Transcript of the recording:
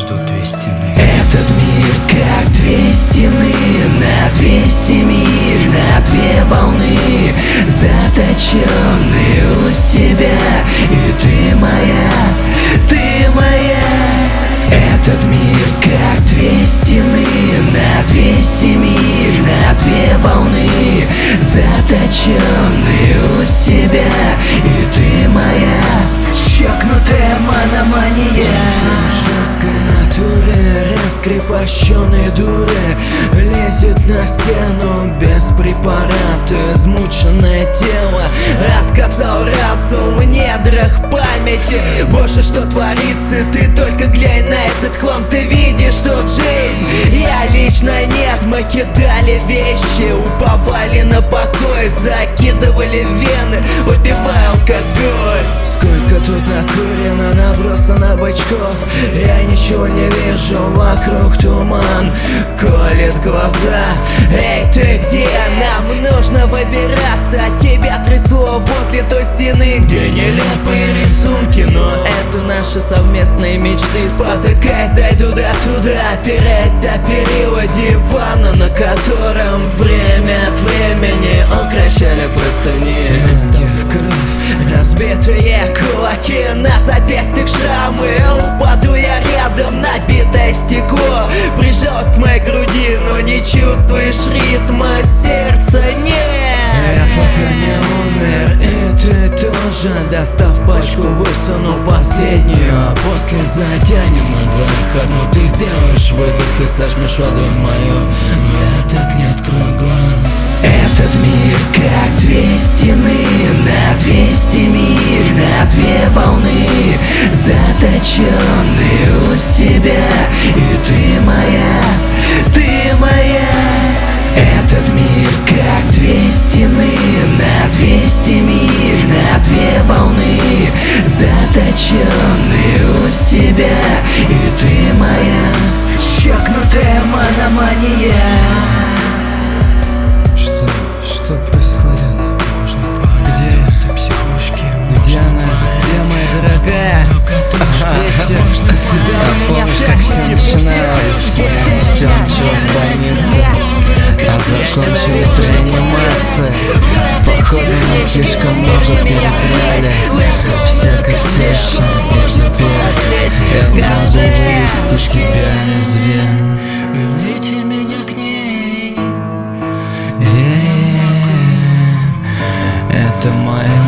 ждут две стены Этот мир как две стены На две стены, на две волны. Заточенные у себя. И ты моя, ты моя. Этот мир как две стены На две стены, на две волны. Заточенные у себя. И ты моя. Чокнутая мономания натуре, раскрепощенной дуры Лезет на стену без препарата. Измученное тело Отказал разум в недрах памяти. Боже, что творится, ты только глянь на этот хлам Ты видишь тут жизнь, я лично нет Мы кидали вещи, уповали на покой Закидывали вены, выпивая алкоголь накурено, набросано бычков Я ничего не вижу, вокруг туман. Колет глаза. Эй, ты где? Нам нужно выбираться. Тебя трясло возле той стены Где нелепые рисунки. Но это наши совместные мечты. Спотыкаясь, зайду до туда. Опираясь о перила дивана. На разбитые кулаки На запястьях шрамы. Упаду я рядом, набитое стекло. Прижалась к моей груди, но не чувствуешь ритма Сердца. Нет. Я пока не умер, и ты тоже. Достав пачку, высуну последнюю. А после затянем на двоих одну. Ты сделаешь выдох и сожмешь ладонь мою. Я так не Заточенный у себя И ты моя, ты моя. Этот мир как две стены На двести миль, на две волны. Заточенный у себя И ты моя. Чокнутая мономания Все началось в больнице, а закончилась реанимация. Походу, мы слишком много перебрали. Всяко всячно, и теперь я могу вывести тебя из вен. Меня к ней. Е-е-е, Это моя